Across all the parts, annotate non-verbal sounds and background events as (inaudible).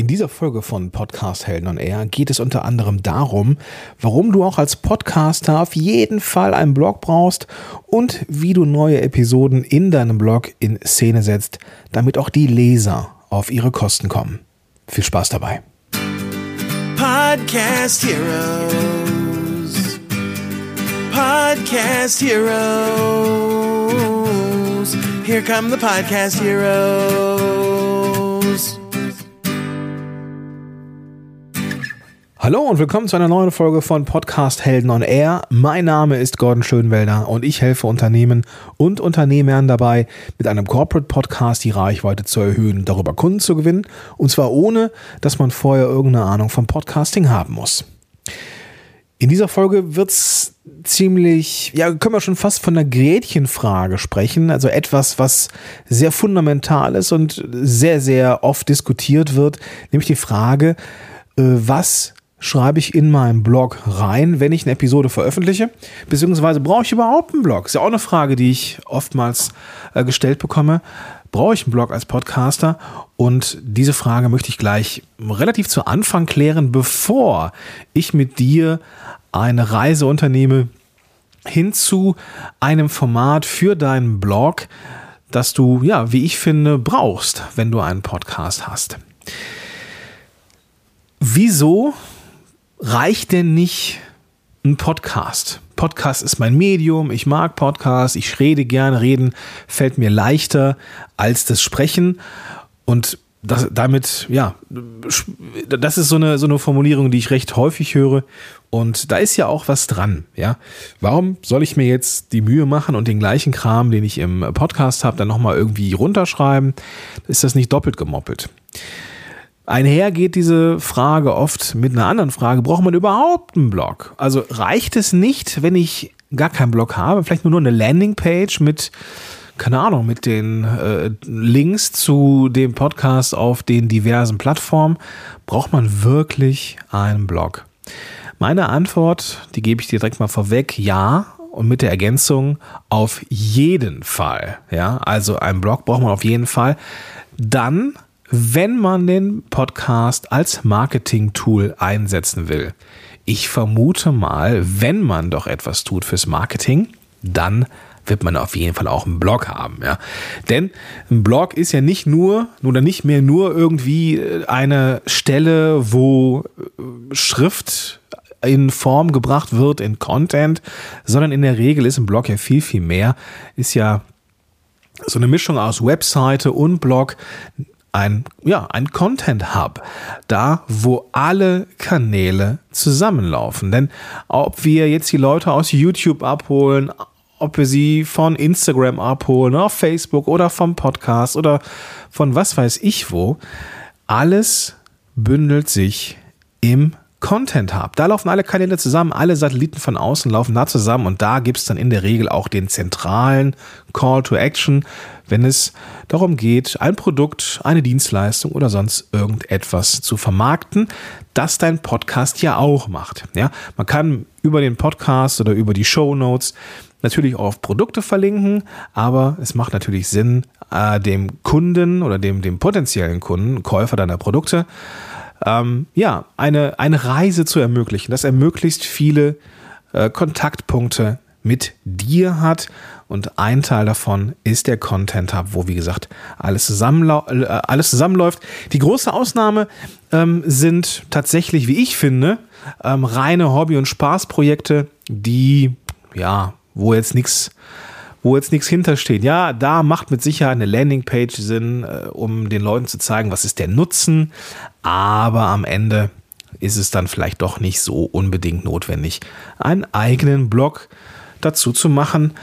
In dieser Folge von Podcast Helden on Air geht es unter anderem darum, warum du auch als Podcaster auf jeden Fall einen Blog brauchst und wie du neue Episoden in deinem Blog in Szene setzt, damit auch die Leser auf ihre Kosten kommen. Viel Spaß dabei. Podcast Heroes. Podcast Heroes. Here come the Podcast Heroes. Hallo und willkommen zu einer neuen Folge von Podcast Helden on Air. Mein Name ist Gordon Schönwelder und ich helfe Unternehmen und Unternehmern dabei, mit einem Corporate Podcast die Reichweite zu erhöhen, darüber Kunden zu gewinnen und zwar ohne, dass man vorher irgendeine Ahnung vom Podcasting haben muss. In dieser Folge wird's ziemlich, ja, können wir schon fast von einer Gretchenfrage sprechen, also etwas, was sehr fundamental ist und sehr, sehr oft diskutiert wird, nämlich die Frage, äh, was schreibe ich in meinen Blog rein, wenn ich eine Episode veröffentliche? Beziehungsweise brauche ich überhaupt einen Blog? Ist ja auch eine Frage, die ich oftmals äh, gestellt bekomme. Brauche ich einen Blog als Podcaster? Und diese Frage möchte ich gleich relativ zu Anfang klären, bevor ich mit dir eine Reise unternehme hin zu einem Format für deinen Blog, das du, ja, wie ich finde, brauchst, wenn du einen Podcast hast. Wieso reicht denn nicht ein Podcast? Podcast ist mein Medium, ich mag Podcasts, ich rede gerne, reden fällt mir leichter als das Sprechen und das, damit, ja, das ist so eine, so eine Formulierung, die ich recht häufig höre. Und da ist ja auch was dran, ja. Warum soll ich mir jetzt die Mühe machen und den gleichen Kram, den ich im Podcast habe, dann nochmal irgendwie runterschreiben? Ist das nicht doppelt gemoppelt? Einher geht diese Frage oft mit einer anderen Frage. Braucht man überhaupt einen Blog? Also reicht es nicht, wenn ich gar keinen Blog habe, vielleicht nur eine Landingpage mit, keine Ahnung, mit den äh, Links zu dem Podcast auf den diversen Plattformen? Braucht man wirklich einen Blog? Meine Antwort, die gebe ich dir direkt mal vorweg, ja. Und mit der Ergänzung auf jeden Fall. Ja, also einen Blog braucht man auf jeden Fall. Dann wenn man den Podcast als Marketing-Tool einsetzen will. Ich vermute mal, wenn man doch etwas tut fürs Marketing, dann wird man auf jeden Fall auch einen Blog haben, ja. Denn ein Blog ist ja nicht nur oder nicht mehr nur irgendwie eine Stelle, wo Schrift in Form gebracht wird, in Content, sondern in der Regel ist ein Blog ja viel, viel mehr. Ist ja so eine Mischung aus Webseite und Blog ein, ja, ein Content Hub. Da, wo alle Kanäle zusammenlaufen. Denn ob wir jetzt die Leute aus YouTube abholen, ob wir sie von Instagram abholen, auf Facebook oder vom Podcast oder von was weiß ich wo, alles bündelt sich im Content Hub. Da laufen alle Kanäle zusammen, alle Satelliten von außen laufen da zusammen und da gibt es dann in der Regel auch den zentralen Call to Action, wenn es darum geht, ein Produkt, eine Dienstleistung oder sonst irgendetwas zu vermarkten, das dein Podcast ja auch macht. Ja, man kann über den Podcast oder über die Show Notes natürlich auch auf Produkte verlinken, aber es macht natürlich Sinn, äh, dem Kunden oder dem, dem potenziellen Kunden, Käufer deiner Produkte, ähm, ja, eine, eine Reise zu ermöglichen, dass er möglichst viele äh, Kontaktpunkte mit dir hat. Und ein Teil davon ist der Content Hub, wo, wie gesagt, alles, zusammenlau äh, alles zusammenläuft. Die große Ausnahme ähm, sind tatsächlich, wie ich finde, ähm, reine Hobby- und Spaßprojekte, die, ja, wo jetzt nichts wo jetzt nichts hintersteht. Ja, da macht mit Sicherheit eine Landingpage Sinn, äh, um den Leuten zu zeigen, was ist der Nutzen. Aber am Ende ist es dann vielleicht doch nicht so unbedingt notwendig, einen eigenen Blog dazu zu machen.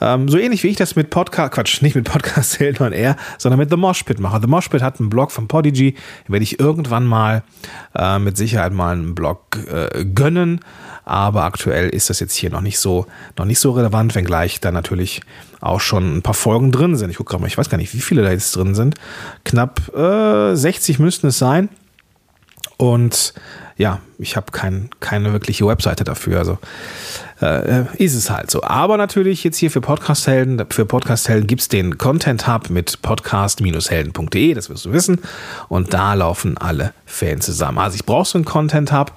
Ähm, so ähnlich wie ich das mit Podcast, Quatsch, nicht mit Podcast Helden on Air, sondern mit The Moshpit mache. The Moshpit hat einen Blog von Podigy, werde ich irgendwann mal äh, mit Sicherheit mal einen Blog äh, gönnen. Aber aktuell ist das jetzt hier noch nicht so, noch nicht so relevant, wenngleich da natürlich auch schon ein paar Folgen drin sind. Ich gucke gerade mal, ich weiß gar nicht, wie viele da jetzt drin sind. Knapp äh, 60 müssten es sein. Und ja, ich habe kein, keine wirkliche Webseite dafür. Also äh, ist es halt so. Aber natürlich jetzt hier für Podcast-Helden, für Podcast-Helden gibt es den Content Hub mit podcast-helden.de, das wirst du wissen. Und da laufen alle Fans zusammen. Also ich brauche so einen Content Hub,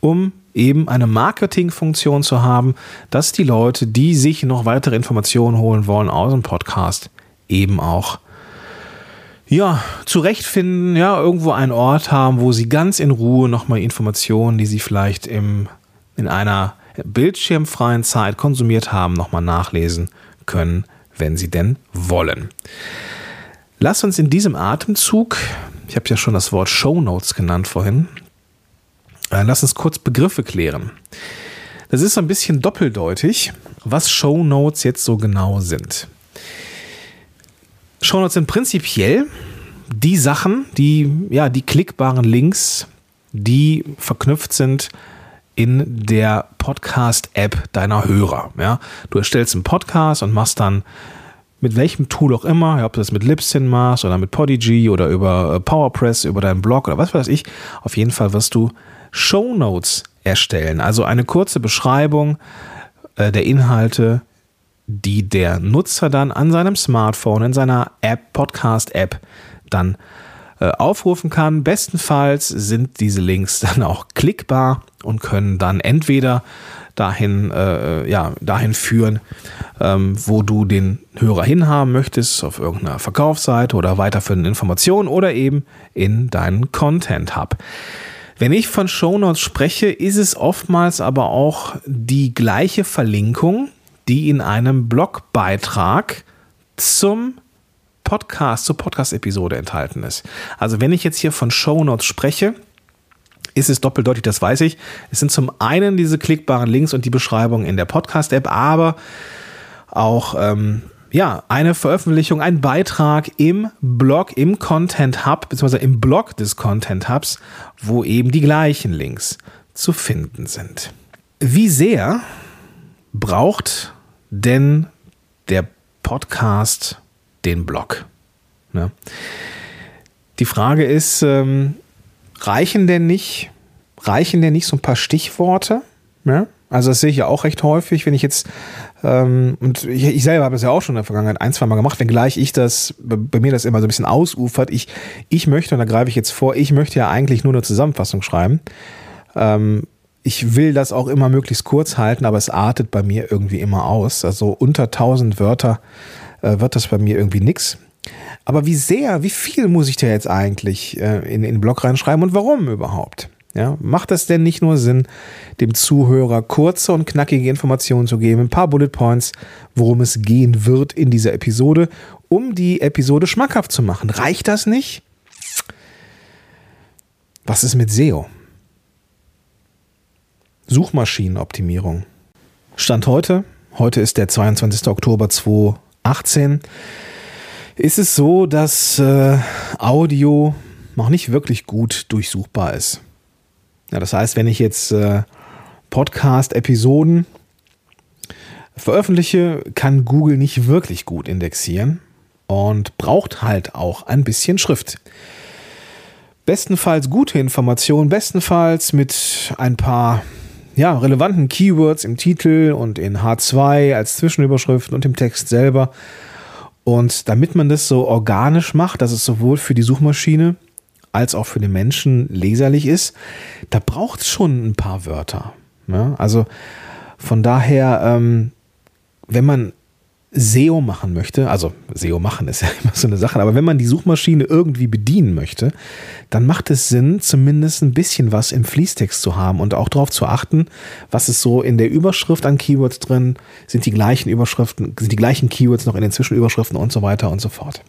um eben eine Marketingfunktion zu haben, dass die Leute, die sich noch weitere Informationen holen wollen aus dem Podcast, eben auch ja, zurechtfinden, ja, irgendwo einen Ort haben, wo sie ganz in Ruhe nochmal Informationen, die sie vielleicht im, in einer bildschirmfreien Zeit konsumiert haben, nochmal nachlesen können, wenn sie denn wollen. Lass uns in diesem Atemzug, ich habe ja schon das Wort Show Notes genannt vorhin, äh, lass uns kurz Begriffe klären. Das ist so ein bisschen doppeldeutig, was Show Notes jetzt so genau sind. Shownotes sind prinzipiell die Sachen, die, ja, die klickbaren Links, die verknüpft sind in der Podcast-App deiner Hörer. Ja? Du erstellst einen Podcast und machst dann mit welchem Tool auch immer, ob du das mit Libsyn machst oder mit Podigy oder über äh, PowerPress, über deinen Blog oder was weiß ich, auf jeden Fall wirst du Show Notes erstellen. Also eine kurze Beschreibung äh, der Inhalte, die der Nutzer dann an seinem Smartphone, in seiner App, Podcast-App dann äh, aufrufen kann. Bestenfalls sind diese Links (laughs) dann auch klickbar und können dann entweder dahin, äh, ja, dahin führen, ähm, wo du den Hörer hinhaben möchtest, auf irgendeiner Verkaufsseite oder weiterführenden Informationen oder eben in deinen Content Hub. Wenn ich von Shownotes spreche, ist es oftmals aber auch die gleiche Verlinkung, die in einem Blogbeitrag zum Podcast, zur Podcast-Episode enthalten ist. Also wenn ich jetzt hier von Shownotes spreche, ist es doppeldeutig, das weiß ich. Es sind zum einen diese klickbaren Links und die Beschreibung in der Podcast-App, aber auch ähm, ja, eine Veröffentlichung, ein Beitrag im Blog, im Content Hub, beziehungsweise im Blog des Content Hubs, wo eben die gleichen Links zu finden sind. Wie sehr braucht denn der Podcast den Blog? Ne? Die Frage ist, ähm, reichen denn nicht, reichen denn nicht so ein paar Stichworte? Ne? Also das sehe ich ja auch recht häufig, wenn ich jetzt, ähm, und ich, ich selber habe das ja auch schon in der Vergangenheit ein, zwei Mal gemacht, wenngleich ich das, bei mir das immer so ein bisschen ausufert. Ich, ich möchte, und da greife ich jetzt vor, ich möchte ja eigentlich nur eine Zusammenfassung schreiben. Ähm, ich will das auch immer möglichst kurz halten, aber es artet bei mir irgendwie immer aus. Also unter 1000 Wörter äh, wird das bei mir irgendwie nix. Aber wie sehr, wie viel muss ich da jetzt eigentlich äh, in, in den Blog reinschreiben und warum überhaupt? Ja, macht es denn nicht nur Sinn, dem Zuhörer kurze und knackige Informationen zu geben, ein paar Bullet Points, worum es gehen wird in dieser Episode, um die Episode schmackhaft zu machen? Reicht das nicht? Was ist mit SEO? Suchmaschinenoptimierung. Stand heute, heute ist der 22. Oktober 2018, ist es so, dass äh, Audio noch nicht wirklich gut durchsuchbar ist. Ja, das heißt, wenn ich jetzt äh, Podcast-Episoden veröffentliche, kann Google nicht wirklich gut indexieren und braucht halt auch ein bisschen Schrift. Bestenfalls gute Informationen, bestenfalls mit ein paar ja, relevanten Keywords im Titel und in H2 als Zwischenüberschriften und im Text selber. Und damit man das so organisch macht, dass es sowohl für die Suchmaschine als auch für den Menschen leserlich ist, da braucht es schon ein paar Wörter. Ja? Also von daher, ähm, wenn man SEO machen möchte, also SEO machen ist ja (laughs) immer so eine Sache, aber wenn man die Suchmaschine irgendwie bedienen möchte, dann macht es Sinn, zumindest ein bisschen was im Fließtext zu haben und auch darauf zu achten, was ist so in der Überschrift an Keywords drin, sind die gleichen Überschriften, sind die gleichen Keywords noch in den Zwischenüberschriften und so weiter und so fort.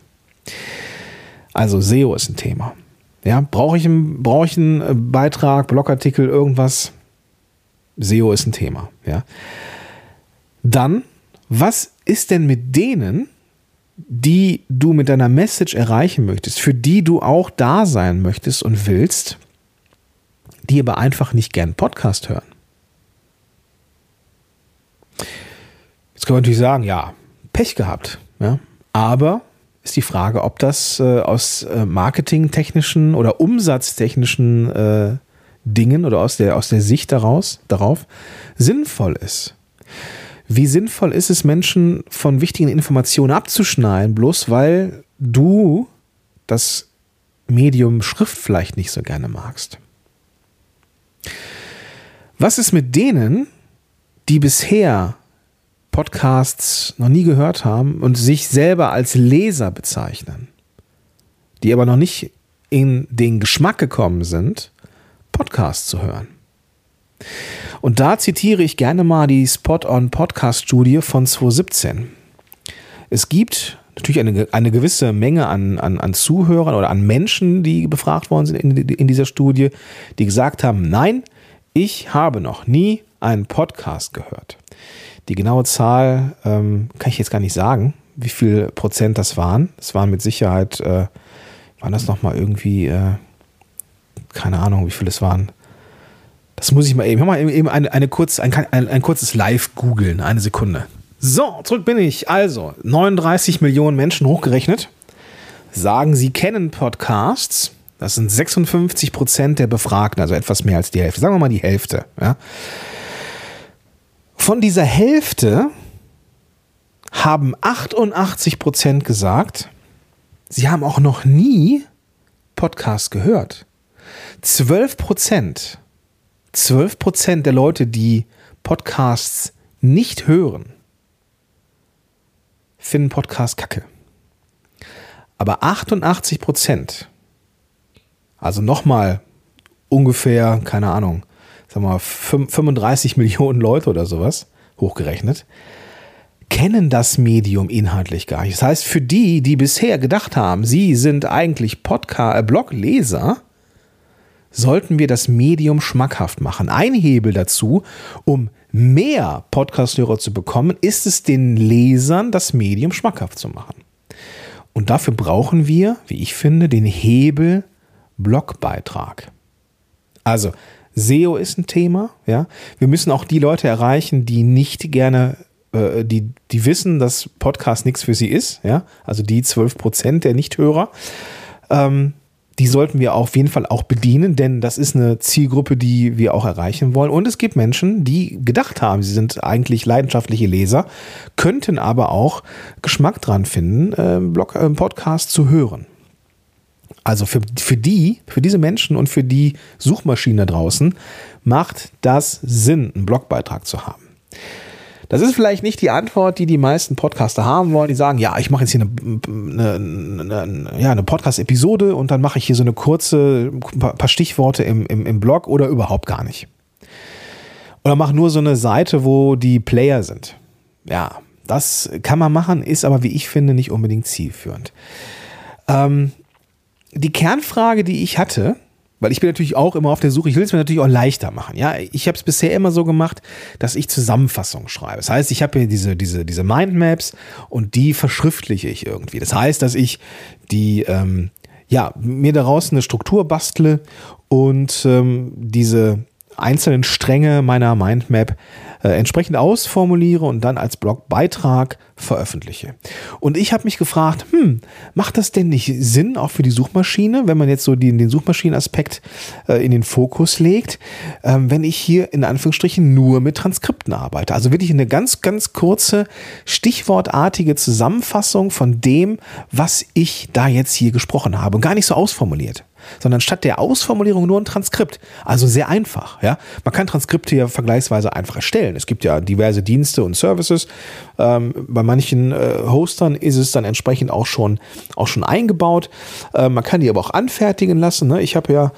Also SEO ist ein Thema. Ja, brauche ich, einen, ich einen äh, Beitrag, Blogartikel, irgendwas? SEO ist ein Thema. Ja. Dann, was ist denn mit denen, die du mit deiner Message erreichen möchtest, für die du auch da sein möchtest und willst, die aber einfach nicht gern Podcast hören? Jetzt kann man natürlich sagen, ja, Pech gehabt. Ja? Aber ist die Frage, ob das äh, aus äh, marketingtechnischen oder umsatztechnischen äh, Dingen oder aus der, aus der Sicht daraus, darauf sinnvoll ist. Wie sinnvoll ist es, Menschen von wichtigen Informationen abzuschneiden, bloß weil du das Medium Schrift vielleicht nicht so gerne magst? Was ist mit denen, die bisher Podcasts noch nie gehört haben und sich selber als Leser bezeichnen, die aber noch nicht in den Geschmack gekommen sind, Podcasts zu hören. Und da zitiere ich gerne mal die Spot-on-Podcast-Studie von 2017. Es gibt natürlich eine, eine gewisse Menge an, an, an Zuhörern oder an Menschen, die befragt worden sind in, in dieser Studie, die gesagt haben, nein, ich habe noch nie einen Podcast gehört. Die genaue Zahl ähm, kann ich jetzt gar nicht sagen, wie viel Prozent das waren. Es waren mit Sicherheit, äh, waren das nochmal irgendwie, äh, keine Ahnung, wie viel es waren. Das muss ich mal eben, mal eben eine, eine kurz, ein, ein, ein kurzes Live googeln, eine Sekunde. So, zurück bin ich. Also, 39 Millionen Menschen hochgerechnet sagen, sie kennen Podcasts. Das sind 56 Prozent der Befragten, also etwas mehr als die Hälfte. Sagen wir mal die Hälfte. Ja. Von dieser Hälfte haben 88 Prozent gesagt, sie haben auch noch nie Podcast gehört. 12 Prozent, 12 Prozent der Leute, die Podcasts nicht hören, finden Podcast kacke. Aber 88 Prozent, also nochmal ungefähr, keine Ahnung, sag mal, 35 Millionen Leute oder sowas, hochgerechnet, kennen das Medium inhaltlich gar nicht. Das heißt, für die, die bisher gedacht haben, sie sind eigentlich Podcast, äh, Blogleser, sollten wir das Medium schmackhaft machen. Ein Hebel dazu, um mehr Podcast-Hörer zu bekommen, ist es den Lesern, das Medium schmackhaft zu machen. Und dafür brauchen wir, wie ich finde, den Hebel Blogbeitrag. Also, SEO ist ein Thema, ja. Wir müssen auch die Leute erreichen, die nicht gerne, äh, die, die wissen, dass Podcast nichts für sie ist, ja. Also die 12 Prozent der Nichthörer. Ähm, die sollten wir auf jeden Fall auch bedienen, denn das ist eine Zielgruppe, die wir auch erreichen wollen. Und es gibt Menschen, die gedacht haben, sie sind eigentlich leidenschaftliche Leser, könnten aber auch Geschmack dran finden, äh, Blog, äh, Podcast zu hören. Also für, für die, für diese Menschen und für die Suchmaschine draußen macht das Sinn, einen Blogbeitrag zu haben. Das ist vielleicht nicht die Antwort, die die meisten Podcaster haben wollen. Die sagen, ja, ich mache jetzt hier eine, eine, eine, ja, eine Podcast-Episode und dann mache ich hier so eine kurze, paar Stichworte im, im, im Blog oder überhaupt gar nicht. Oder mache nur so eine Seite, wo die Player sind. Ja, das kann man machen, ist aber, wie ich finde, nicht unbedingt zielführend. Ähm, die Kernfrage, die ich hatte, weil ich bin natürlich auch immer auf der Suche, ich will es mir natürlich auch leichter machen. Ja, ich habe es bisher immer so gemacht, dass ich Zusammenfassungen schreibe. Das heißt, ich habe hier diese, diese, diese Mindmaps und die verschriftliche ich irgendwie. Das heißt, dass ich die, ähm, ja, mir daraus eine Struktur bastle und ähm, diese einzelnen Stränge meiner Mindmap äh, entsprechend ausformuliere und dann als Blogbeitrag veröffentliche. Und ich habe mich gefragt, hm, macht das denn nicht Sinn, auch für die Suchmaschine, wenn man jetzt so den, den Suchmaschinenaspekt äh, in den Fokus legt, ähm, wenn ich hier in Anführungsstrichen nur mit Transkripten arbeite? Also wirklich eine ganz, ganz kurze, stichwortartige Zusammenfassung von dem, was ich da jetzt hier gesprochen habe und gar nicht so ausformuliert sondern statt der Ausformulierung nur ein Transkript. Also sehr einfach. Ja? Man kann Transkripte ja vergleichsweise einfach erstellen. Es gibt ja diverse Dienste und Services. Ähm, bei manchen äh, Hostern ist es dann entsprechend auch schon, auch schon eingebaut. Äh, man kann die aber auch anfertigen lassen. Ne? Ich habe ja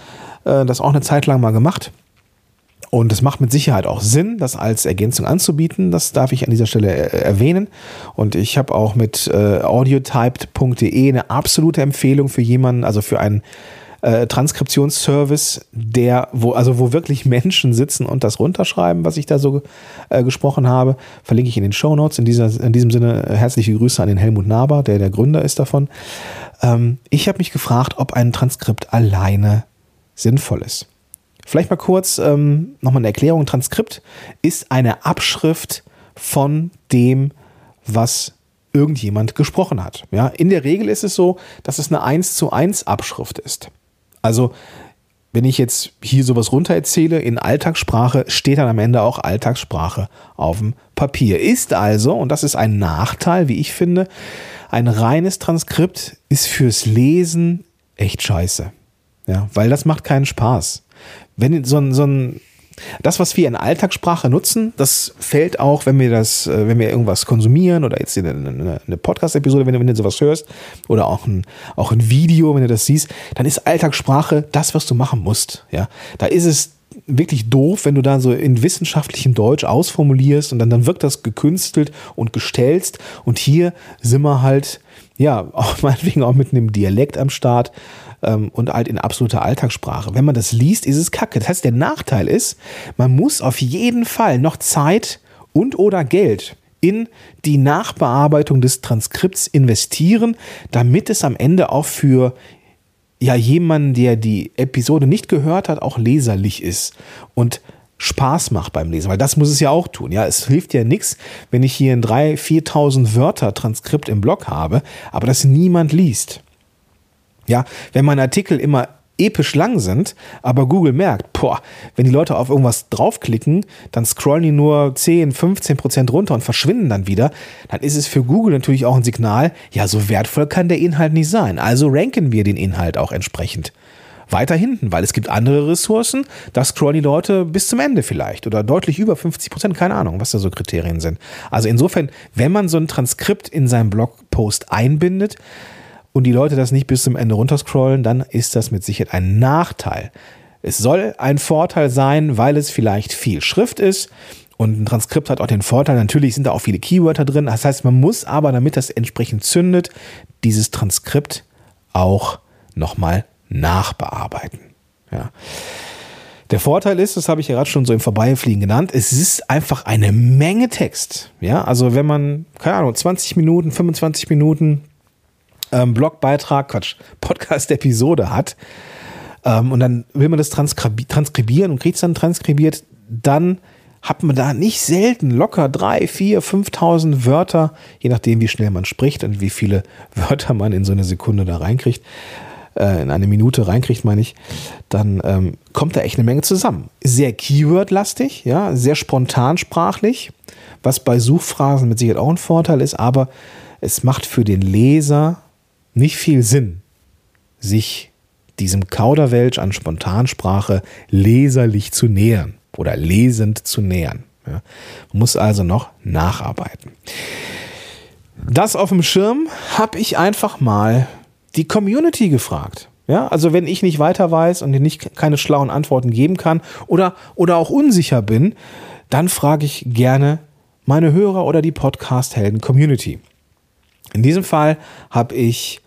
äh, das auch eine Zeit lang mal gemacht. Und es macht mit Sicherheit auch Sinn, das als Ergänzung anzubieten. Das darf ich an dieser Stelle äh, erwähnen. Und ich habe auch mit äh, audiotyped.de eine absolute Empfehlung für jemanden, also für einen äh, Transkriptionsservice, der, wo, also wo wirklich Menschen sitzen und das runterschreiben, was ich da so äh, gesprochen habe, verlinke ich in den Show Notes. In, dieser, in diesem Sinne äh, herzliche Grüße an den Helmut Naber, der der Gründer ist davon. Ähm, ich habe mich gefragt, ob ein Transkript alleine sinnvoll ist. Vielleicht mal kurz ähm, nochmal eine Erklärung. Transkript ist eine Abschrift von dem, was irgendjemand gesprochen hat. Ja, in der Regel ist es so, dass es eine 1 zu 1 Abschrift ist. Also wenn ich jetzt hier sowas runtererzähle in Alltagssprache, steht dann am Ende auch Alltagssprache auf dem Papier. Ist also, und das ist ein Nachteil, wie ich finde, ein reines Transkript ist fürs Lesen echt scheiße. Ja, weil das macht keinen Spaß. Wenn so ein, so ein das, was wir in Alltagssprache nutzen, das fällt auch, wenn wir das, äh, wenn wir irgendwas konsumieren oder jetzt eine, eine Podcast-Episode, wenn du, wenn du sowas hörst oder auch ein, auch ein Video, wenn du das siehst, dann ist Alltagssprache das, was du machen musst. Ja, da ist es wirklich doof, wenn du da so in wissenschaftlichem Deutsch ausformulierst und dann, dann wirkt das gekünstelt und gestelzt und hier sind wir halt, ja, (laughs) auch meinetwegen auch mit einem Dialekt am Start ähm, und halt in absoluter Alltagssprache. Wenn man das liest, ist es kacke. Das heißt, der Nachteil ist, man muss auf jeden Fall noch Zeit und oder Geld in die Nachbearbeitung des Transkripts investieren, damit es am Ende auch für ja jemanden, der die Episode nicht gehört hat, auch leserlich ist und Spaß macht beim Lesen, weil das muss es ja auch tun. Ja, es hilft ja nichts, wenn ich hier ein 3.000, 4.000 Wörter Transkript im Blog habe, aber das niemand liest. Ja, wenn meine Artikel immer episch lang sind, aber Google merkt, boah, wenn die Leute auf irgendwas draufklicken, dann scrollen die nur 10, 15 Prozent runter und verschwinden dann wieder, dann ist es für Google natürlich auch ein Signal, ja, so wertvoll kann der Inhalt nicht sein. Also ranken wir den Inhalt auch entsprechend weiter hinten, weil es gibt andere Ressourcen, da scrollen die Leute bis zum Ende vielleicht oder deutlich über 50 Prozent, keine Ahnung, was da so Kriterien sind. Also insofern, wenn man so ein Transkript in seinem Blogpost einbindet, und die Leute das nicht bis zum Ende runterscrollen, dann ist das mit Sicherheit ein Nachteil. Es soll ein Vorteil sein, weil es vielleicht viel Schrift ist. Und ein Transkript hat auch den Vorteil, natürlich sind da auch viele Keywörter drin. Das heißt, man muss aber, damit das entsprechend zündet, dieses Transkript auch nochmal nachbearbeiten. Ja. Der Vorteil ist, das habe ich ja gerade schon so im Vorbeifliegen genannt, es ist einfach eine Menge Text. Ja, also wenn man, keine Ahnung, 20 Minuten, 25 Minuten ähm, Blogbeitrag, Quatsch, Podcast-Episode hat ähm, und dann will man das transkribi transkribieren und kriegt es dann transkribiert, dann hat man da nicht selten locker drei, vier, 5.000 Wörter, je nachdem, wie schnell man spricht und wie viele (laughs) Wörter man in so eine Sekunde da reinkriegt, äh, in eine Minute reinkriegt, meine ich, dann ähm, kommt da echt eine Menge zusammen. Sehr Keyword-lastig, ja, sehr spontan sprachlich, was bei Suchphrasen mit Sicherheit auch ein Vorteil ist, aber es macht für den Leser nicht viel Sinn, sich diesem Kauderwelsch an Spontansprache leserlich zu nähern oder lesend zu nähern. Ja. Muss also noch nacharbeiten. Das auf dem Schirm habe ich einfach mal die Community gefragt. Ja, also wenn ich nicht weiter weiß und nicht keine schlauen Antworten geben kann oder, oder auch unsicher bin, dann frage ich gerne meine Hörer oder die Podcast-Helden-Community. In diesem Fall habe ich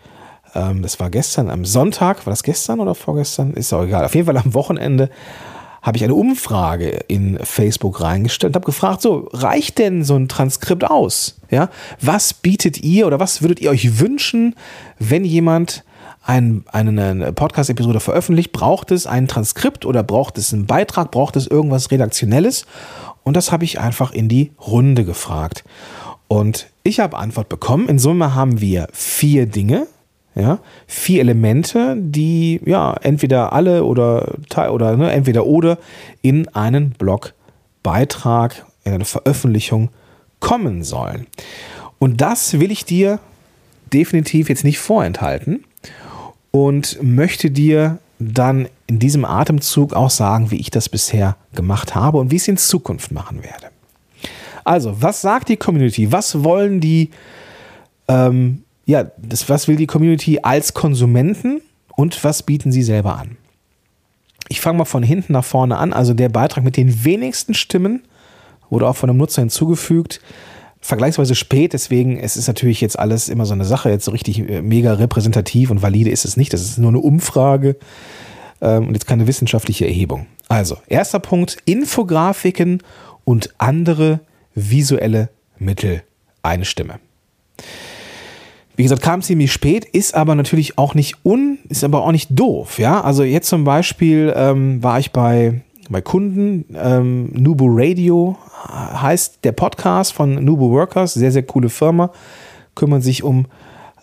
ähm, das war gestern am Sonntag, war das gestern oder vorgestern? Ist auch egal. Auf jeden Fall am Wochenende habe ich eine Umfrage in Facebook reingestellt und habe gefragt, so, reicht denn so ein Transkript aus? Ja, was bietet ihr oder was würdet ihr euch wünschen, wenn jemand ein, eine Podcast-Episode veröffentlicht? Braucht es ein Transkript oder braucht es einen Beitrag? Braucht es irgendwas Redaktionelles? Und das habe ich einfach in die Runde gefragt. Und ich habe Antwort bekommen. In Summe haben wir vier Dinge, ja, vier Elemente, die ja entweder alle oder oder ne, entweder oder in einen Blogbeitrag, in eine Veröffentlichung kommen sollen. Und das will ich dir definitiv jetzt nicht vorenthalten und möchte dir dann in diesem Atemzug auch sagen, wie ich das bisher gemacht habe und wie ich es in Zukunft machen werde. Also, was sagt die Community? Was wollen die ähm, ja, das, was will die Community als Konsumenten und was bieten sie selber an? Ich fange mal von hinten nach vorne an. Also der Beitrag mit den wenigsten Stimmen wurde auch von einem Nutzer hinzugefügt. Vergleichsweise spät, deswegen es ist natürlich jetzt alles immer so eine Sache, jetzt so richtig äh, mega repräsentativ und valide ist es nicht. Das ist nur eine Umfrage ähm, und jetzt keine wissenschaftliche Erhebung. Also, erster Punkt: Infografiken und andere visuelle Mittel. Eine Stimme. Wie gesagt, kam ziemlich spät, ist aber natürlich auch nicht un, ist aber auch nicht doof, ja. Also jetzt zum Beispiel ähm, war ich bei, bei Kunden, ähm, Nubu Radio heißt der Podcast von Nubu Workers, sehr, sehr coole Firma. kümmern sich um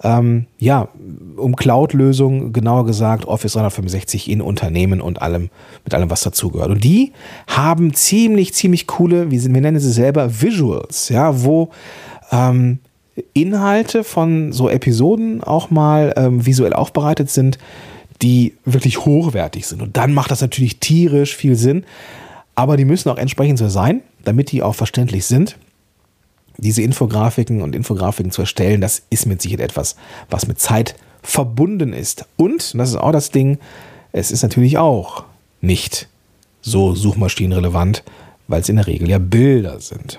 ähm, ja, um Cloud-Lösungen, genauer gesagt Office 365 in Unternehmen und allem, mit allem, was dazugehört. Und die haben ziemlich, ziemlich coole, sie, wir nennen sie selber Visuals, ja, wo ähm, Inhalte von so Episoden auch mal ähm, visuell aufbereitet sind, die wirklich hochwertig sind. Und dann macht das natürlich tierisch viel Sinn. Aber die müssen auch entsprechend so sein, damit die auch verständlich sind diese Infografiken und Infografiken zu erstellen, das ist mit Sicherheit etwas, was mit Zeit verbunden ist. Und, und das ist auch das Ding, es ist natürlich auch nicht so suchmaschinenrelevant, weil es in der Regel ja Bilder sind.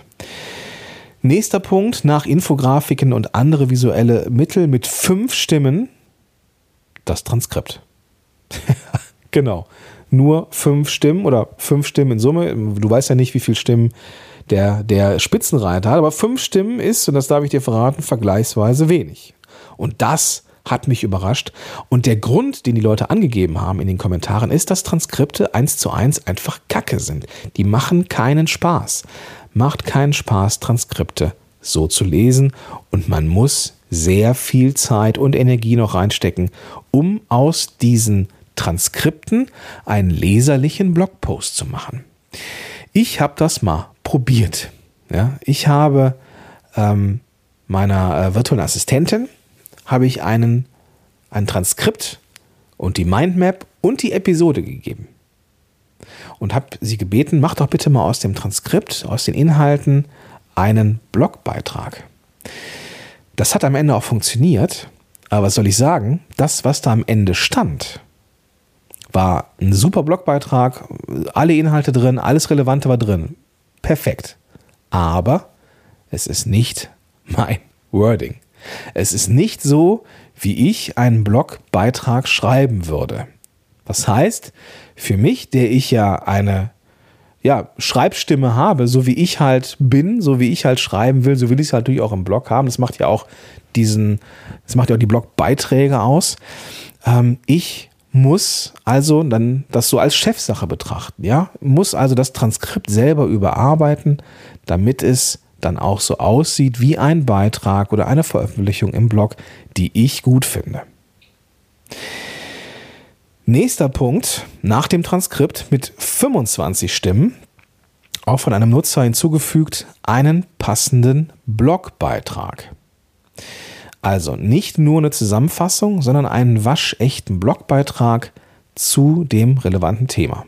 Nächster Punkt, nach Infografiken und andere visuelle Mittel mit fünf Stimmen, das Transkript. (laughs) genau. Nur fünf Stimmen oder fünf Stimmen in Summe. Du weißt ja nicht, wie viele Stimmen der, der Spitzenreiter hat. Aber fünf Stimmen ist, und das darf ich dir verraten, vergleichsweise wenig. Und das hat mich überrascht. Und der Grund, den die Leute angegeben haben in den Kommentaren, ist, dass Transkripte eins zu eins einfach Kacke sind. Die machen keinen Spaß. Macht keinen Spaß, Transkripte so zu lesen. Und man muss sehr viel Zeit und Energie noch reinstecken, um aus diesen Transkripten einen leserlichen Blogpost zu machen. Ich habe das mal probiert. Ja, ich habe ähm, meiner äh, virtuellen Assistentin habe ich einen, ein Transkript und die Mindmap und die Episode gegeben. Und habe sie gebeten, mach doch bitte mal aus dem Transkript, aus den Inhalten einen Blogbeitrag. Das hat am Ende auch funktioniert, aber was soll ich sagen? Das, was da am Ende stand, war ein super Blogbeitrag, alle Inhalte drin, alles Relevante war drin perfekt. Aber es ist nicht mein Wording. Es ist nicht so, wie ich einen Blogbeitrag schreiben würde. Das heißt, für mich, der ich ja eine ja, Schreibstimme habe, so wie ich halt bin, so wie ich halt schreiben will, so will ich es halt natürlich auch im Blog haben. Das macht ja auch diesen, das macht ja auch die Blogbeiträge aus. Ähm, ich muss also dann das so als Chefsache betrachten, ja, muss also das Transkript selber überarbeiten, damit es dann auch so aussieht wie ein Beitrag oder eine Veröffentlichung im Blog, die ich gut finde. Nächster Punkt, nach dem Transkript mit 25 Stimmen, auch von einem Nutzer hinzugefügt, einen passenden Blogbeitrag. Also nicht nur eine Zusammenfassung, sondern einen waschechten Blogbeitrag zu dem relevanten Thema.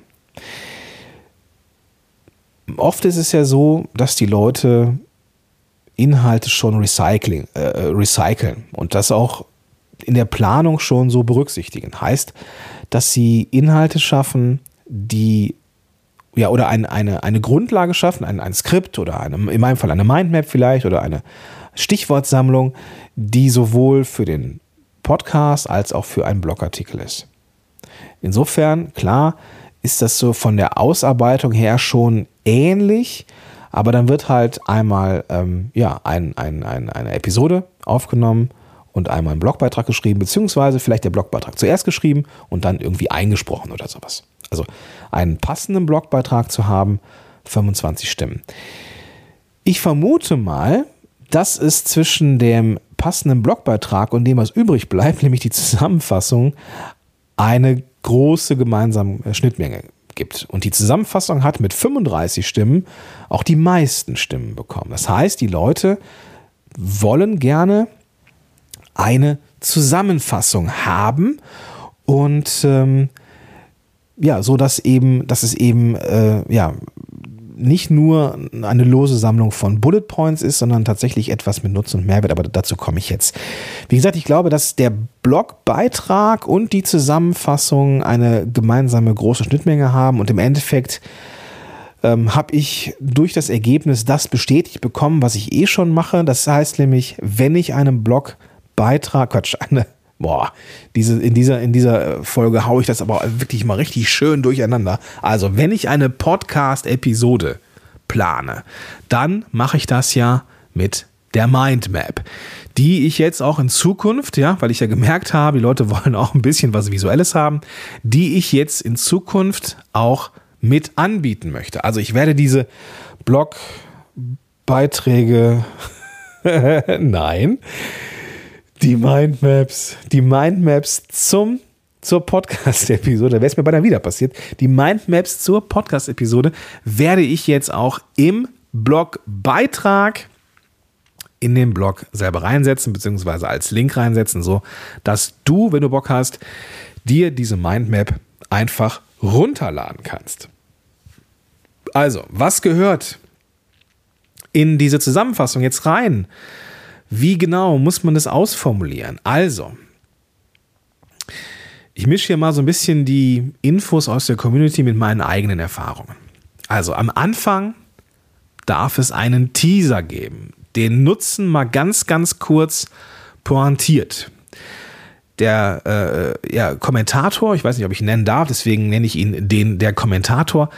Oft ist es ja so, dass die Leute Inhalte schon recycling, äh, recyceln und das auch in der Planung schon so berücksichtigen. Heißt, dass sie Inhalte schaffen, die ja, oder ein, eine, eine Grundlage schaffen, ein, ein Skript oder eine, in meinem Fall eine Mindmap vielleicht oder eine Stichwortsammlung, die sowohl für den Podcast als auch für einen Blogartikel ist. Insofern, klar, ist das so von der Ausarbeitung her schon ähnlich, aber dann wird halt einmal ähm, ja, ein, ein, ein, eine Episode aufgenommen und einmal ein Blogbeitrag geschrieben, beziehungsweise vielleicht der Blogbeitrag zuerst geschrieben und dann irgendwie eingesprochen oder sowas. Also einen passenden Blogbeitrag zu haben, 25 Stimmen. Ich vermute mal, dass es zwischen dem passenden Blogbeitrag und dem, was übrig bleibt, (laughs) nämlich die Zusammenfassung, eine große gemeinsame Schnittmenge gibt. Und die Zusammenfassung hat mit 35 Stimmen auch die meisten Stimmen bekommen. Das heißt, die Leute wollen gerne eine Zusammenfassung haben und ähm, ja, so dass eben, dass es eben äh, ja nicht nur eine lose Sammlung von Bullet Points ist, sondern tatsächlich etwas mit Nutzen und Mehrwert, aber dazu komme ich jetzt. Wie gesagt, ich glaube, dass der Blogbeitrag und die Zusammenfassung eine gemeinsame große Schnittmenge haben und im Endeffekt ähm, habe ich durch das Ergebnis das bestätigt bekommen, was ich eh schon mache. Das heißt nämlich, wenn ich einen Blogbeitrag, Quatsch, (laughs) eine Boah, diese, in, dieser, in dieser Folge haue ich das aber wirklich mal richtig schön durcheinander. Also, wenn ich eine Podcast-Episode plane, dann mache ich das ja mit der Mindmap, die ich jetzt auch in Zukunft, ja, weil ich ja gemerkt habe, die Leute (laughs) wollen auch ein bisschen was Visuelles haben, die ich jetzt in Zukunft auch mit anbieten möchte. Also ich werde diese Blogbeiträge (laughs) Nein. Die Mindmaps. Die Mindmaps zum, zur Podcast-Episode. Wäre es mir beinahe wieder passiert. Die Mindmaps zur Podcast-Episode werde ich jetzt auch im Blogbeitrag in den Blog selber reinsetzen, beziehungsweise als Link reinsetzen, so dass du, wenn du Bock hast, dir diese Mindmap einfach runterladen kannst. Also, was gehört in diese Zusammenfassung jetzt rein? Wie genau muss man das ausformulieren? Also, ich mische hier mal so ein bisschen die Infos aus der Community mit meinen eigenen Erfahrungen. Also, am Anfang darf es einen Teaser geben. Den Nutzen mal ganz, ganz kurz pointiert der äh, ja, Kommentator, ich weiß nicht, ob ich ihn nennen darf, deswegen nenne ich ihn den, der Kommentator,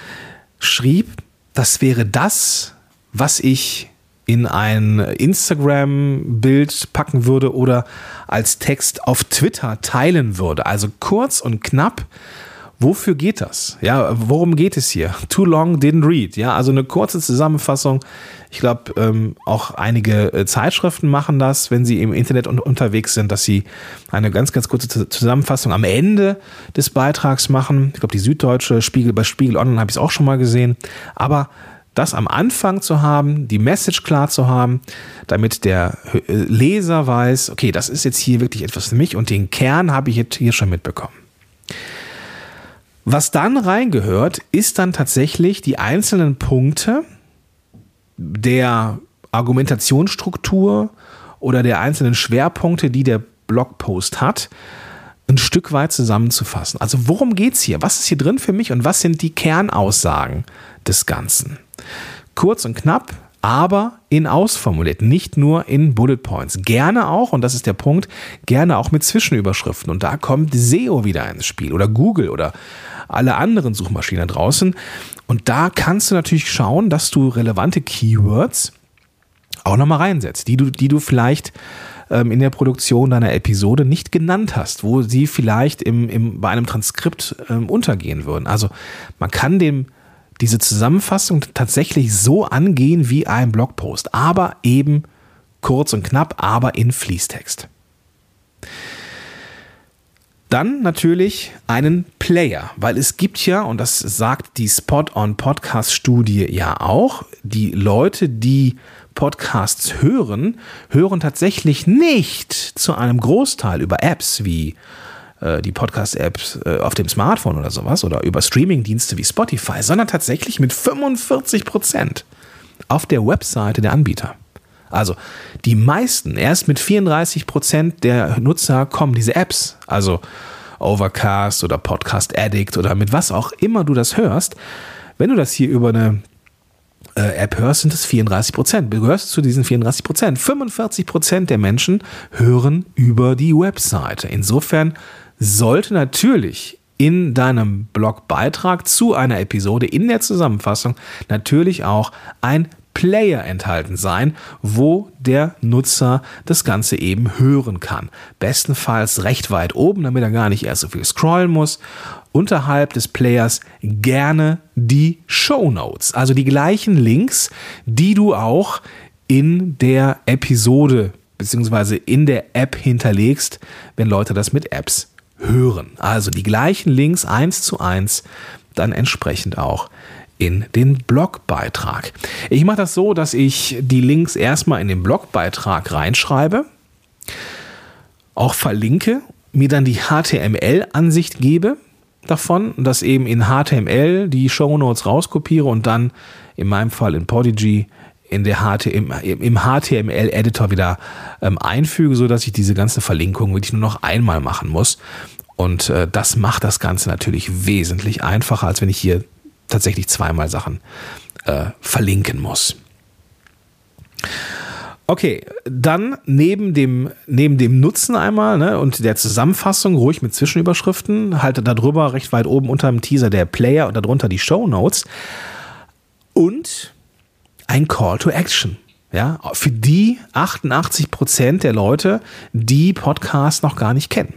schrieb, das wäre das, was ich in ein Instagram-Bild packen würde oder als Text auf Twitter teilen würde. Also kurz und knapp Wofür geht das? Ja, worum geht es hier? (laughs) Too long didn't read. Ja, also eine kurze Zusammenfassung. Ich glaube, ähm, auch einige äh, Zeitschriften machen das, wenn sie im Internet un unterwegs sind, dass sie eine ganz, ganz kurze Zusammenfassung am Ende des Beitrags machen. Ich glaube, die Süddeutsche Spiegel bei Spiegel Online habe ich es auch schon mal gesehen. Aber das am Anfang zu haben, die Message klar zu haben, damit der äh, Leser weiß, okay, das ist jetzt hier wirklich etwas für mich und den Kern habe ich jetzt hier schon mitbekommen. Was dann reingehört, ist dann tatsächlich die einzelnen Punkte der Argumentationsstruktur oder der einzelnen Schwerpunkte, die der Blogpost hat, ein Stück weit zusammenzufassen. Also worum geht es hier? Was ist hier drin für mich und was sind die Kernaussagen des Ganzen? Kurz und knapp, aber in ausformuliert, nicht nur in Bullet Points. Gerne auch, und das ist der Punkt, gerne auch mit Zwischenüberschriften. Und da kommt SEO wieder ins Spiel oder Google oder alle anderen Suchmaschinen draußen. Und da kannst du natürlich schauen, dass du relevante Keywords auch nochmal reinsetzt, die du, die du vielleicht ähm, in der Produktion deiner Episode nicht genannt hast, wo sie vielleicht im, im, bei einem Transkript ähm, untergehen würden. Also man kann dem diese Zusammenfassung tatsächlich so angehen wie ein Blogpost, aber eben kurz und knapp, aber in Fließtext. Dann natürlich einen Player, weil es gibt ja, und das sagt die Spot-on-Podcast-Studie ja auch, die Leute, die Podcasts hören, hören tatsächlich nicht zu einem Großteil über Apps wie die Podcast-Apps äh, auf dem Smartphone oder sowas oder über Streaming-Dienste wie Spotify, sondern tatsächlich mit 45 Prozent auf der Webseite der Anbieter. Also die meisten, erst mit 34 Prozent der Nutzer kommen diese Apps, also Overcast oder Podcast Addict oder mit was auch immer du das hörst. Wenn du das hier über eine äh, App hörst, sind es 34 Prozent. Du gehörst zu diesen 34 Prozent. 45 Prozent der Menschen hören über die Webseite. Insofern sollte natürlich in deinem Blogbeitrag zu einer Episode in der Zusammenfassung natürlich auch ein Player enthalten sein, wo der Nutzer das Ganze eben hören kann. Bestenfalls recht weit oben, damit er gar nicht erst so viel scrollen muss. Unterhalb des Players gerne die Show Notes, also die gleichen Links, die du auch in der Episode bzw. in der App hinterlegst, wenn Leute das mit Apps hören. Also die gleichen Links eins zu eins, dann entsprechend auch in den Blogbeitrag. Ich mache das so, dass ich die Links erstmal in den Blogbeitrag reinschreibe, auch verlinke, mir dann die HTML-Ansicht gebe davon, dass eben in HTML die Shownotes rauskopiere und dann in meinem Fall in Podigy in der HT, im, HTML-Editor wieder ähm, einfüge, sodass ich diese ganze Verlinkung wirklich nur noch einmal machen muss. Und äh, das macht das Ganze natürlich wesentlich einfacher, als wenn ich hier tatsächlich zweimal Sachen äh, verlinken muss. Okay, dann neben dem, neben dem Nutzen einmal ne, und der Zusammenfassung, ruhig mit Zwischenüberschriften, halte darüber recht weit oben unter dem Teaser der Player und darunter die Show Notes und ein Call to Action. Ja, für die 88 Prozent der Leute, die Podcasts noch gar nicht kennen.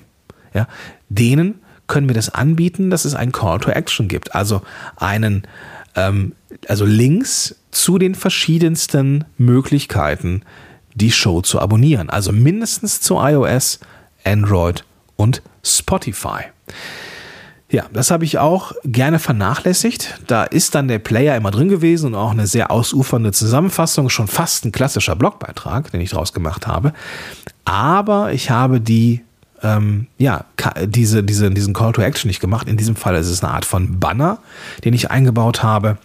Ja, denen können wir das anbieten, dass es ein Call to Action gibt. Also einen, ähm, also Links zu den verschiedensten Möglichkeiten, die Show zu abonnieren. Also mindestens zu iOS, Android und Spotify. Ja, das habe ich auch gerne vernachlässigt. Da ist dann der Player immer drin gewesen und auch eine sehr ausufernde Zusammenfassung, schon fast ein klassischer Blogbeitrag, den ich draus gemacht habe. Aber ich habe die, ähm, ja, diese, diese, diesen Call to Action nicht gemacht. In diesem Fall ist es eine Art von Banner, den ich eingebaut habe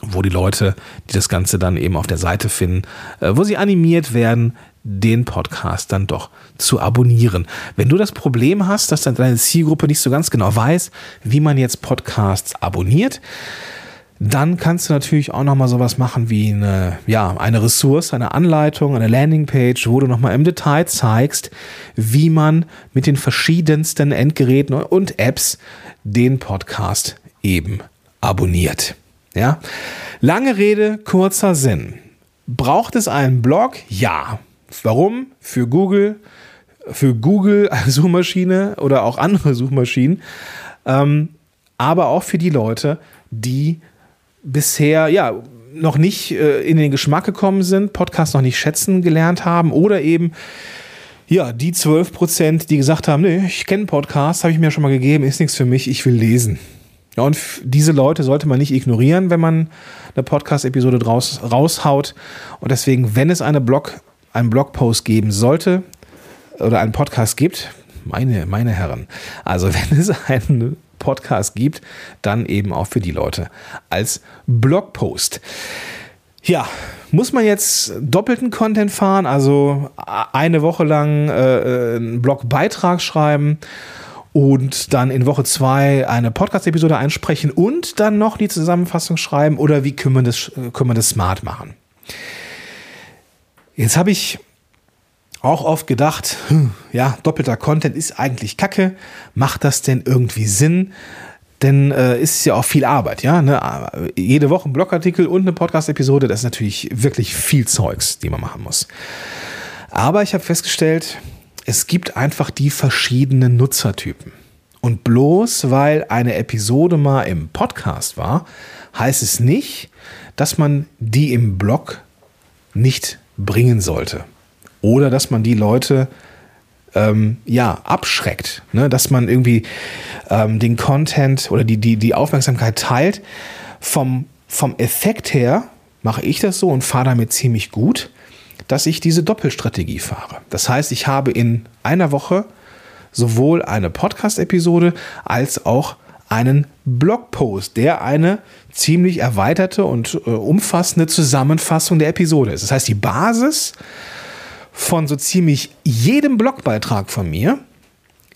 wo die Leute, die das Ganze dann eben auf der Seite finden, äh, wo sie animiert werden, den Podcast dann doch zu abonnieren. Wenn du das Problem hast, dass deine Zielgruppe nicht so ganz genau weiß, wie man jetzt Podcasts abonniert, dann kannst du natürlich auch nochmal sowas machen wie eine, ja, eine Ressource, eine Anleitung, eine Landingpage, wo du nochmal im Detail zeigst, wie man mit den verschiedensten Endgeräten und Apps den Podcast eben abonniert. Ja? Lange Rede, kurzer Sinn. Braucht es einen Blog? Ja. Warum? Für Google, für Google als (laughs) Suchmaschine oder auch andere Suchmaschinen, ähm, aber auch für die Leute, die bisher ja noch nicht äh, in den Geschmack gekommen sind, Podcasts noch nicht schätzen gelernt haben oder eben ja, die 12 Prozent, die gesagt haben, nee, ich kenne Podcasts, habe ich mir schon mal gegeben, ist nichts für mich, ich will lesen. Ja, und diese Leute sollte man nicht ignorieren, wenn man eine Podcast-Episode raus, raushaut. Und deswegen, wenn es eine Blog, einen Blogpost geben sollte oder einen Podcast gibt, meine, meine Herren, also (laughs) wenn es einen Podcast gibt, dann eben auch für die Leute als Blogpost. Ja, muss man jetzt doppelten Content fahren, also eine Woche lang äh, einen Blogbeitrag schreiben und dann in Woche zwei eine Podcast-Episode einsprechen und dann noch die Zusammenfassung schreiben oder wie können wir das, können wir das smart machen? Jetzt habe ich auch oft gedacht, hm, ja, doppelter Content ist eigentlich Kacke. Macht das denn irgendwie Sinn? Denn äh, ist ja auch viel Arbeit, ja. Ne? Jede Woche ein Blogartikel und eine Podcast-Episode, das ist natürlich wirklich viel Zeugs, die man machen muss. Aber ich habe festgestellt, es gibt einfach die verschiedenen Nutzertypen. Und bloß weil eine Episode mal im Podcast war, heißt es nicht, dass man die im Blog nicht bringen sollte. Oder dass man die Leute ähm, ja, abschreckt. Ne? Dass man irgendwie ähm, den Content oder die, die, die Aufmerksamkeit teilt. Vom, vom Effekt her mache ich das so und fahre damit ziemlich gut dass ich diese Doppelstrategie fahre. Das heißt, ich habe in einer Woche sowohl eine Podcast-Episode als auch einen Blogpost, der eine ziemlich erweiterte und äh, umfassende Zusammenfassung der Episode ist. Das heißt, die Basis von so ziemlich jedem Blogbeitrag von mir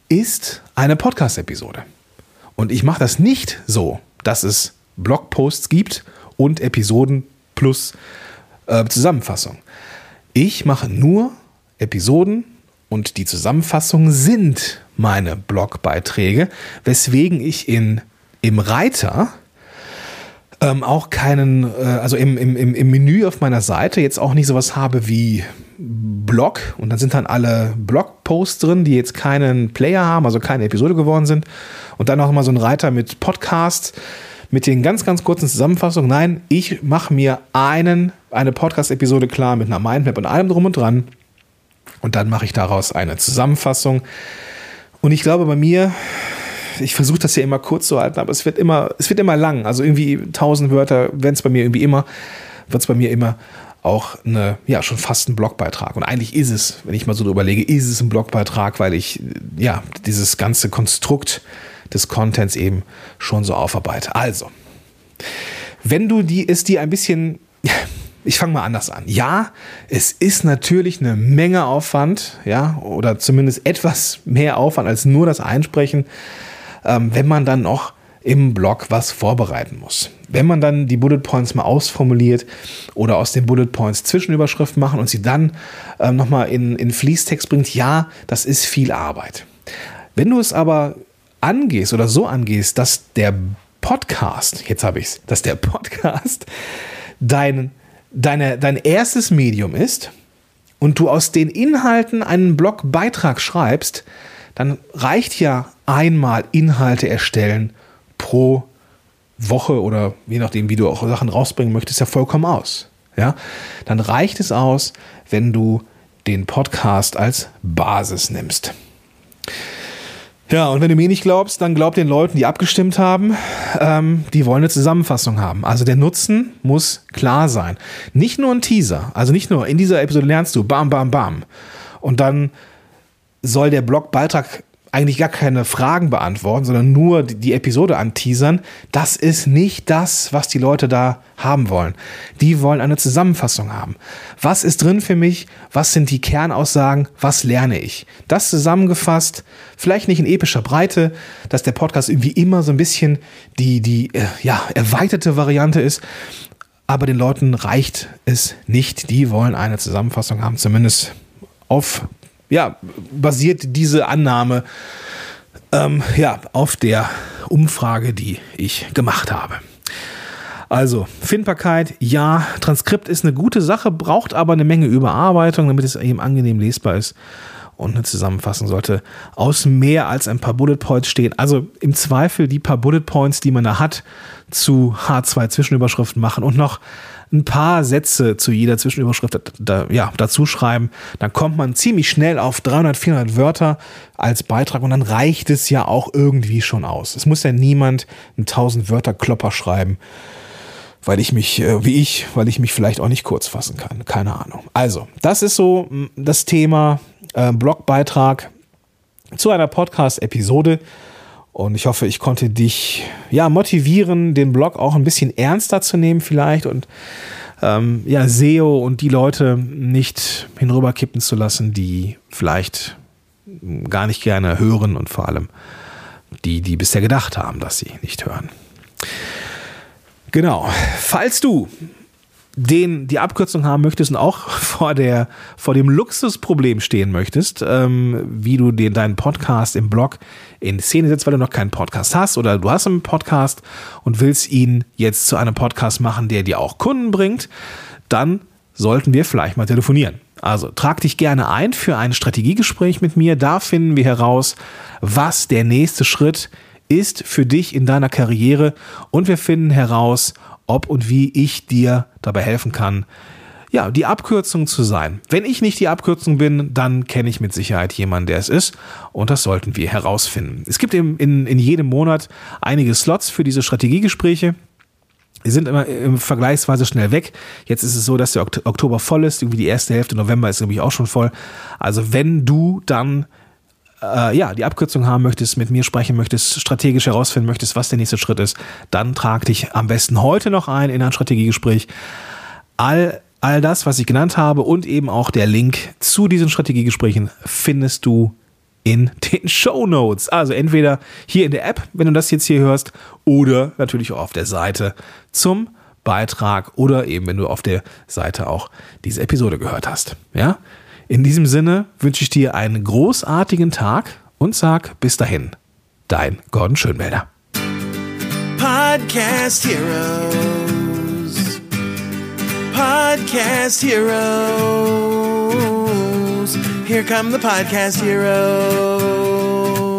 ist eine Podcast-Episode. Und ich mache das nicht so, dass es Blogposts gibt und Episoden plus äh, Zusammenfassung. Ich mache nur Episoden und die Zusammenfassung sind meine Blogbeiträge, weswegen ich in, im Reiter ähm, auch keinen, äh, also im, im, im Menü auf meiner Seite jetzt auch nicht sowas habe wie Blog und dann sind dann alle Blogposts drin, die jetzt keinen Player haben, also keine Episode geworden sind und dann auch immer so ein Reiter mit Podcasts mit den ganz, ganz kurzen Zusammenfassungen. Nein, ich mache mir einen, eine Podcast-Episode klar mit einer Mindmap und allem drum und dran. Und dann mache ich daraus eine Zusammenfassung. Und ich glaube, bei mir, ich versuche das ja immer kurz zu halten, aber es wird immer, es wird immer lang. Also irgendwie tausend Wörter, wenn es bei mir irgendwie immer, wird es bei mir immer auch eine, ja, schon fast ein Blogbeitrag. Und eigentlich ist es, wenn ich mal so überlege, ist es ein Blogbeitrag, weil ich, ja, dieses ganze Konstrukt des Contents eben schon so aufarbeite. Also, wenn du die, ist die ein bisschen, ich fange mal anders an. Ja, es ist natürlich eine Menge Aufwand, ja, oder zumindest etwas mehr Aufwand als nur das Einsprechen, ähm, wenn man dann noch im Blog was vorbereiten muss. Wenn man dann die Bullet Points mal ausformuliert oder aus den Bullet Points Zwischenüberschriften machen und sie dann ähm, nochmal in, in Fließtext bringt, ja, das ist viel Arbeit. Wenn du es aber angehst oder so angehst, dass der Podcast, jetzt habe ich es, dass der Podcast dein, deine, dein erstes Medium ist und du aus den Inhalten einen Blogbeitrag schreibst, dann reicht ja einmal Inhalte erstellen pro Woche oder je nachdem, wie du auch Sachen rausbringen möchtest, ja vollkommen aus. ja, dann reicht es aus, wenn du den Podcast als Basis nimmst. Ja, und wenn du mir nicht glaubst, dann glaub den Leuten, die abgestimmt haben. Ähm, die wollen eine Zusammenfassung haben. Also der Nutzen muss klar sein. Nicht nur ein Teaser. Also nicht nur in dieser Episode lernst du bam, bam, bam. Und dann soll der Blogbeitrag eigentlich gar keine Fragen beantworten, sondern nur die, die Episode anteasern. Das ist nicht das, was die Leute da haben wollen. Die wollen eine Zusammenfassung haben. Was ist drin für mich? Was sind die Kernaussagen? Was lerne ich? Das zusammengefasst, vielleicht nicht in epischer Breite, dass der Podcast irgendwie immer so ein bisschen die, die äh, ja, erweiterte Variante ist. Aber den Leuten reicht es nicht. Die wollen eine Zusammenfassung haben, zumindest auf ja, basiert diese Annahme ähm, ja, auf der Umfrage, die ich gemacht habe. Also, Findbarkeit, ja, Transkript ist eine gute Sache, braucht aber eine Menge Überarbeitung, damit es eben angenehm lesbar ist. Und eine Zusammenfassung sollte aus mehr als ein paar Bullet Points stehen. Also im Zweifel die paar Bullet Points, die man da hat, zu H2-Zwischenüberschriften machen und noch ein paar Sätze zu jeder Zwischenüberschrift da, ja, dazu schreiben, dann kommt man ziemlich schnell auf 300, 400 Wörter als Beitrag und dann reicht es ja auch irgendwie schon aus. Es muss ja niemand einen 1000 Wörter Klopper schreiben, weil ich mich, äh, wie ich, weil ich mich vielleicht auch nicht kurz fassen kann. Keine Ahnung. Also, das ist so das Thema äh, Blogbeitrag zu einer Podcast-Episode. Und ich hoffe, ich konnte dich ja motivieren, den Blog auch ein bisschen ernster zu nehmen, vielleicht und ähm, ja, SEO und die Leute nicht hinüberkippen zu lassen, die vielleicht gar nicht gerne hören und vor allem die, die bisher gedacht haben, dass sie nicht hören. Genau. Falls du den die Abkürzung haben möchtest und auch (laughs) vor, der, vor dem Luxusproblem stehen möchtest, ähm, wie du den, deinen Podcast im Blog in Szene setzt, weil du noch keinen Podcast hast oder du hast einen Podcast und willst ihn jetzt zu einem Podcast machen, der dir auch Kunden bringt, dann sollten wir vielleicht mal telefonieren. Also trag dich gerne ein für ein Strategiegespräch mit mir. Da finden wir heraus, was der nächste Schritt ist für dich in deiner Karriere und wir finden heraus, ob und wie ich dir dabei helfen kann, ja, die Abkürzung zu sein. Wenn ich nicht die Abkürzung bin, dann kenne ich mit Sicherheit jemanden, der es ist. Und das sollten wir herausfinden. Es gibt in, in, in jedem Monat einige Slots für diese Strategiegespräche. Die sind immer im vergleichsweise schnell weg. Jetzt ist es so, dass der Oktober voll ist. Irgendwie die erste Hälfte November ist nämlich auch schon voll. Also wenn du dann äh, ja, die Abkürzung haben möchtest, mit mir sprechen möchtest, strategisch herausfinden möchtest, was der nächste Schritt ist, dann trag dich am besten heute noch ein in ein Strategiegespräch. All, all das, was ich genannt habe und eben auch der Link zu diesen Strategiegesprächen findest du in den (laughs) Show Notes. Also entweder hier in der App, wenn du das jetzt hier hörst, oder natürlich auch auf der Seite zum Beitrag oder eben, wenn du auf der Seite auch diese Episode gehört hast. Ja? In diesem Sinne wünsche ich dir einen großartigen Tag und sag bis dahin, dein Gordon Schönmelder. Podcast Heroes. Podcast Heroes. Here come the Podcast Heroes.